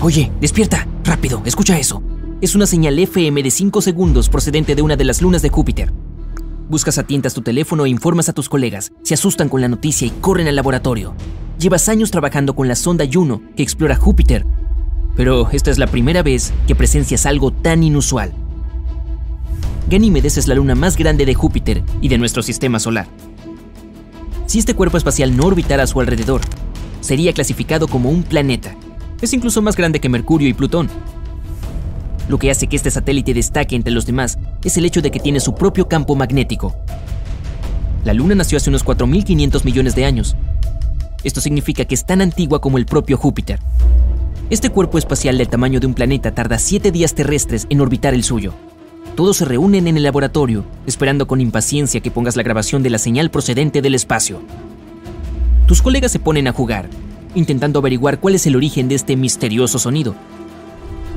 Oye, despierta, rápido, escucha eso. Es una señal FM de 5 segundos procedente de una de las lunas de Júpiter. Buscas a tientas tu teléfono e informas a tus colegas. Se asustan con la noticia y corren al laboratorio. Llevas años trabajando con la sonda Juno que explora Júpiter. Pero esta es la primera vez que presencias algo tan inusual. Ganímedes es la luna más grande de Júpiter y de nuestro sistema solar. Si este cuerpo espacial no orbitara a su alrededor, sería clasificado como un planeta. Es incluso más grande que Mercurio y Plutón. Lo que hace que este satélite destaque entre los demás es el hecho de que tiene su propio campo magnético. La Luna nació hace unos 4.500 millones de años. Esto significa que es tan antigua como el propio Júpiter. Este cuerpo espacial del tamaño de un planeta tarda 7 días terrestres en orbitar el suyo. Todos se reúnen en el laboratorio, esperando con impaciencia que pongas la grabación de la señal procedente del espacio. Tus colegas se ponen a jugar, intentando averiguar cuál es el origen de este misterioso sonido.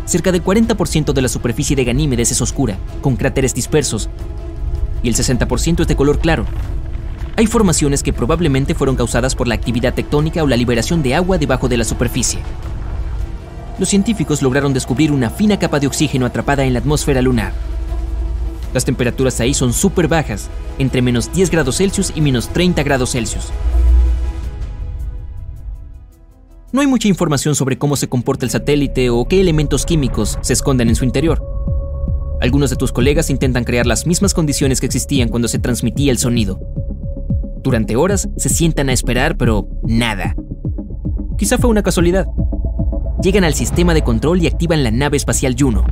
Cerca del 40% de la superficie de Ganímedes es oscura, con cráteres dispersos, y el 60% es de color claro. Hay formaciones que probablemente fueron causadas por la actividad tectónica o la liberación de agua debajo de la superficie. Los científicos lograron descubrir una fina capa de oxígeno atrapada en la atmósfera lunar. Las temperaturas ahí son súper bajas, entre menos 10 grados Celsius y menos 30 grados Celsius. No hay mucha información sobre cómo se comporta el satélite o qué elementos químicos se esconden en su interior. Algunos de tus colegas intentan crear las mismas condiciones que existían cuando se transmitía el sonido. Durante horas se sientan a esperar, pero nada. Quizá fue una casualidad. Llegan al sistema de control y activan la nave espacial Juno.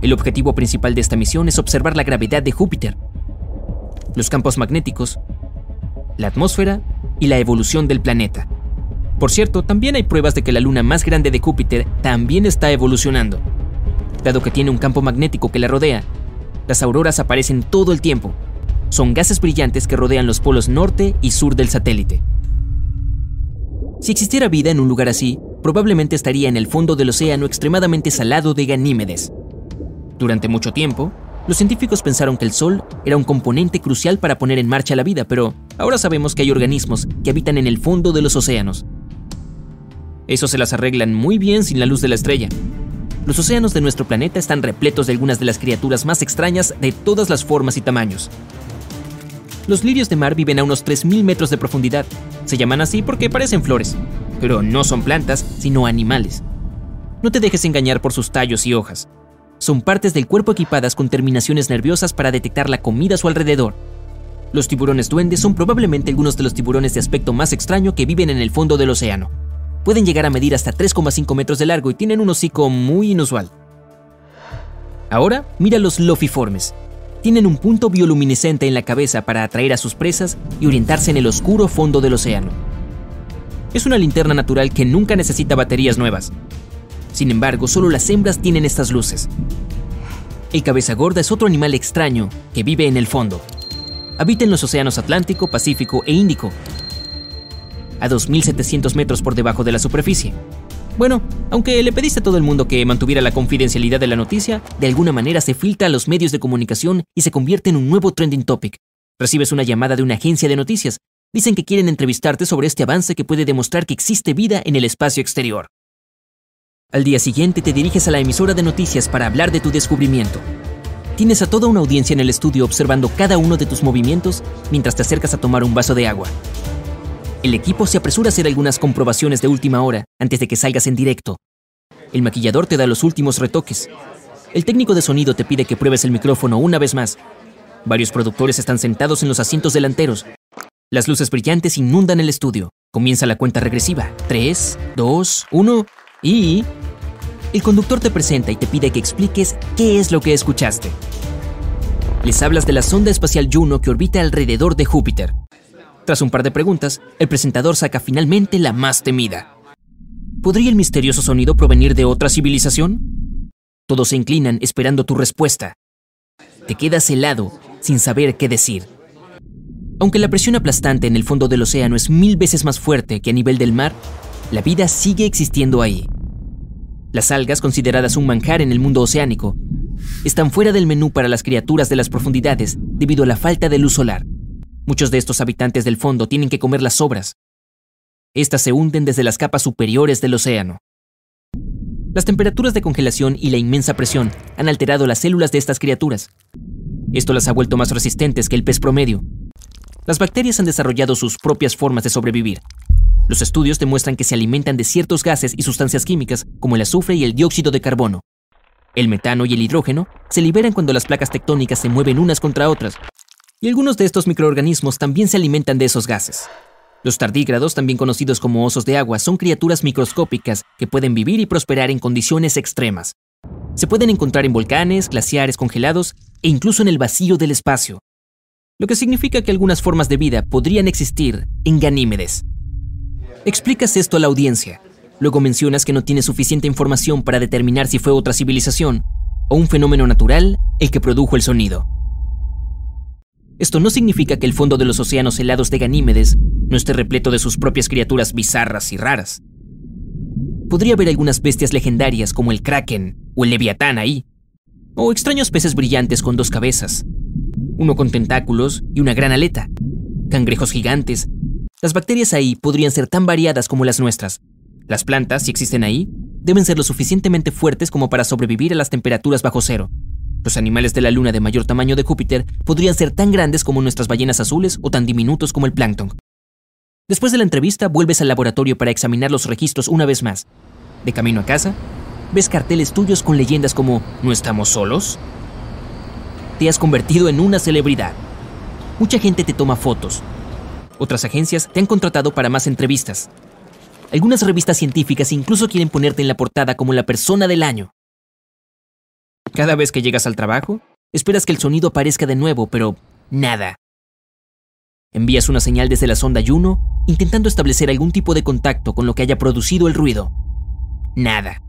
El objetivo principal de esta misión es observar la gravedad de Júpiter, los campos magnéticos, la atmósfera y la evolución del planeta. Por cierto, también hay pruebas de que la luna más grande de Júpiter también está evolucionando. Dado que tiene un campo magnético que la rodea, las auroras aparecen todo el tiempo. Son gases brillantes que rodean los polos norte y sur del satélite. Si existiera vida en un lugar así, probablemente estaría en el fondo del océano extremadamente salado de Ganímedes. Durante mucho tiempo, los científicos pensaron que el Sol era un componente crucial para poner en marcha la vida, pero ahora sabemos que hay organismos que habitan en el fondo de los océanos, eso se las arreglan muy bien sin la luz de la estrella. Los océanos de nuestro planeta están repletos de algunas de las criaturas más extrañas de todas las formas y tamaños. Los lirios de mar viven a unos 3.000 metros de profundidad. Se llaman así porque parecen flores, pero no son plantas, sino animales. No te dejes engañar por sus tallos y hojas. Son partes del cuerpo equipadas con terminaciones nerviosas para detectar la comida a su alrededor. Los tiburones duendes son probablemente algunos de los tiburones de aspecto más extraño que viven en el fondo del océano pueden llegar a medir hasta 3,5 metros de largo y tienen un hocico muy inusual. Ahora, mira los lofiformes. Tienen un punto bioluminescente en la cabeza para atraer a sus presas y orientarse en el oscuro fondo del océano. Es una linterna natural que nunca necesita baterías nuevas. Sin embargo, solo las hembras tienen estas luces. El cabeza gorda es otro animal extraño que vive en el fondo. Habita en los océanos Atlántico, Pacífico e Índico a 2.700 metros por debajo de la superficie. Bueno, aunque le pediste a todo el mundo que mantuviera la confidencialidad de la noticia, de alguna manera se filtra a los medios de comunicación y se convierte en un nuevo trending topic. Recibes una llamada de una agencia de noticias. Dicen que quieren entrevistarte sobre este avance que puede demostrar que existe vida en el espacio exterior. Al día siguiente te diriges a la emisora de noticias para hablar de tu descubrimiento. Tienes a toda una audiencia en el estudio observando cada uno de tus movimientos mientras te acercas a tomar un vaso de agua. El equipo se apresura a hacer algunas comprobaciones de última hora antes de que salgas en directo. El maquillador te da los últimos retoques. El técnico de sonido te pide que pruebes el micrófono una vez más. Varios productores están sentados en los asientos delanteros. Las luces brillantes inundan el estudio. Comienza la cuenta regresiva. 3, 2, 1 y... El conductor te presenta y te pide que expliques qué es lo que escuchaste. Les hablas de la sonda espacial Juno que orbita alrededor de Júpiter. Tras un par de preguntas, el presentador saca finalmente la más temida. ¿Podría el misterioso sonido provenir de otra civilización? Todos se inclinan esperando tu respuesta. Te quedas helado, sin saber qué decir. Aunque la presión aplastante en el fondo del océano es mil veces más fuerte que a nivel del mar, la vida sigue existiendo ahí. Las algas, consideradas un manjar en el mundo oceánico, están fuera del menú para las criaturas de las profundidades debido a la falta de luz solar. Muchos de estos habitantes del fondo tienen que comer las sobras. Estas se hunden desde las capas superiores del océano. Las temperaturas de congelación y la inmensa presión han alterado las células de estas criaturas. Esto las ha vuelto más resistentes que el pez promedio. Las bacterias han desarrollado sus propias formas de sobrevivir. Los estudios demuestran que se alimentan de ciertos gases y sustancias químicas como el azufre y el dióxido de carbono. El metano y el hidrógeno se liberan cuando las placas tectónicas se mueven unas contra otras, y algunos de estos microorganismos también se alimentan de esos gases. Los tardígrados, también conocidos como osos de agua, son criaturas microscópicas que pueden vivir y prosperar en condiciones extremas. Se pueden encontrar en volcanes, glaciares congelados e incluso en el vacío del espacio, lo que significa que algunas formas de vida podrían existir en Ganímedes. Explicas esto a la audiencia, luego mencionas que no tienes suficiente información para determinar si fue otra civilización o un fenómeno natural el que produjo el sonido. Esto no significa que el fondo de los océanos helados de Ganímedes no esté repleto de sus propias criaturas bizarras y raras. Podría haber algunas bestias legendarias como el kraken o el leviatán ahí, o extraños peces brillantes con dos cabezas, uno con tentáculos y una gran aleta, cangrejos gigantes. Las bacterias ahí podrían ser tan variadas como las nuestras. Las plantas, si existen ahí, deben ser lo suficientemente fuertes como para sobrevivir a las temperaturas bajo cero. Los animales de la luna de mayor tamaño de Júpiter podrían ser tan grandes como nuestras ballenas azules o tan diminutos como el plancton. Después de la entrevista, vuelves al laboratorio para examinar los registros una vez más. De camino a casa, ves carteles tuyos con leyendas como ¿No estamos solos? Te has convertido en una celebridad. Mucha gente te toma fotos. Otras agencias te han contratado para más entrevistas. Algunas revistas científicas incluso quieren ponerte en la portada como la persona del año. Cada vez que llegas al trabajo, esperas que el sonido aparezca de nuevo, pero nada. Envías una señal desde la sonda Juno, intentando establecer algún tipo de contacto con lo que haya producido el ruido. Nada.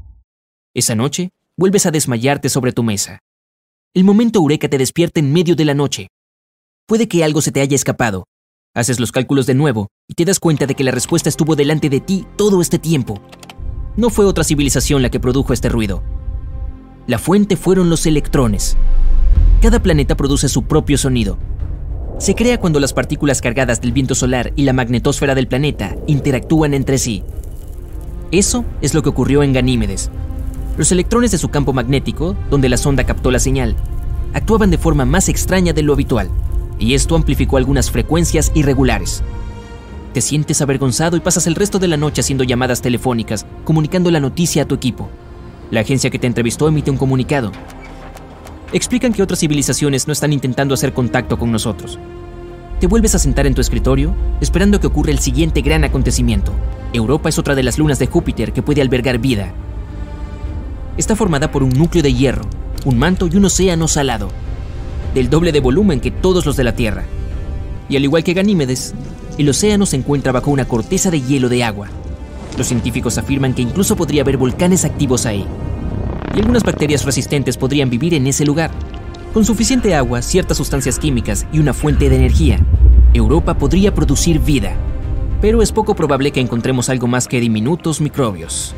Esa noche, vuelves a desmayarte sobre tu mesa. El momento eureka te despierta en medio de la noche. Puede que algo se te haya escapado. Haces los cálculos de nuevo y te das cuenta de que la respuesta estuvo delante de ti todo este tiempo. No fue otra civilización la que produjo este ruido. La fuente fueron los electrones. Cada planeta produce su propio sonido, se crea cuando las partículas cargadas del viento solar y la magnetosfera del planeta interactúan entre sí. Eso es lo que ocurrió en Ganímedes. Los electrones de su campo magnético, donde la sonda captó la señal, actuaban de forma más extraña de lo habitual, y esto amplificó algunas frecuencias irregulares. Te sientes avergonzado y pasas el resto de la noche haciendo llamadas telefónicas, comunicando la noticia a tu equipo. La agencia que te entrevistó emite un comunicado, explican que otras civilizaciones no están intentando hacer contacto con nosotros. Te vuelves a sentar en tu escritorio, esperando que ocurra el siguiente gran acontecimiento. Europa es otra de las lunas de Júpiter que puede albergar vida. Está formada por un núcleo de hierro, un manto y un océano salado, del doble de volumen que todos los de la Tierra. Y al igual que Ganímedes, el océano se encuentra bajo una corteza de hielo de agua. Los científicos afirman que incluso podría haber volcanes activos ahí y algunas bacterias resistentes podrían vivir en ese lugar. Con suficiente agua, ciertas sustancias químicas y una fuente de energía, Europa podría producir vida. Pero es poco probable que encontremos algo más que diminutos microbios.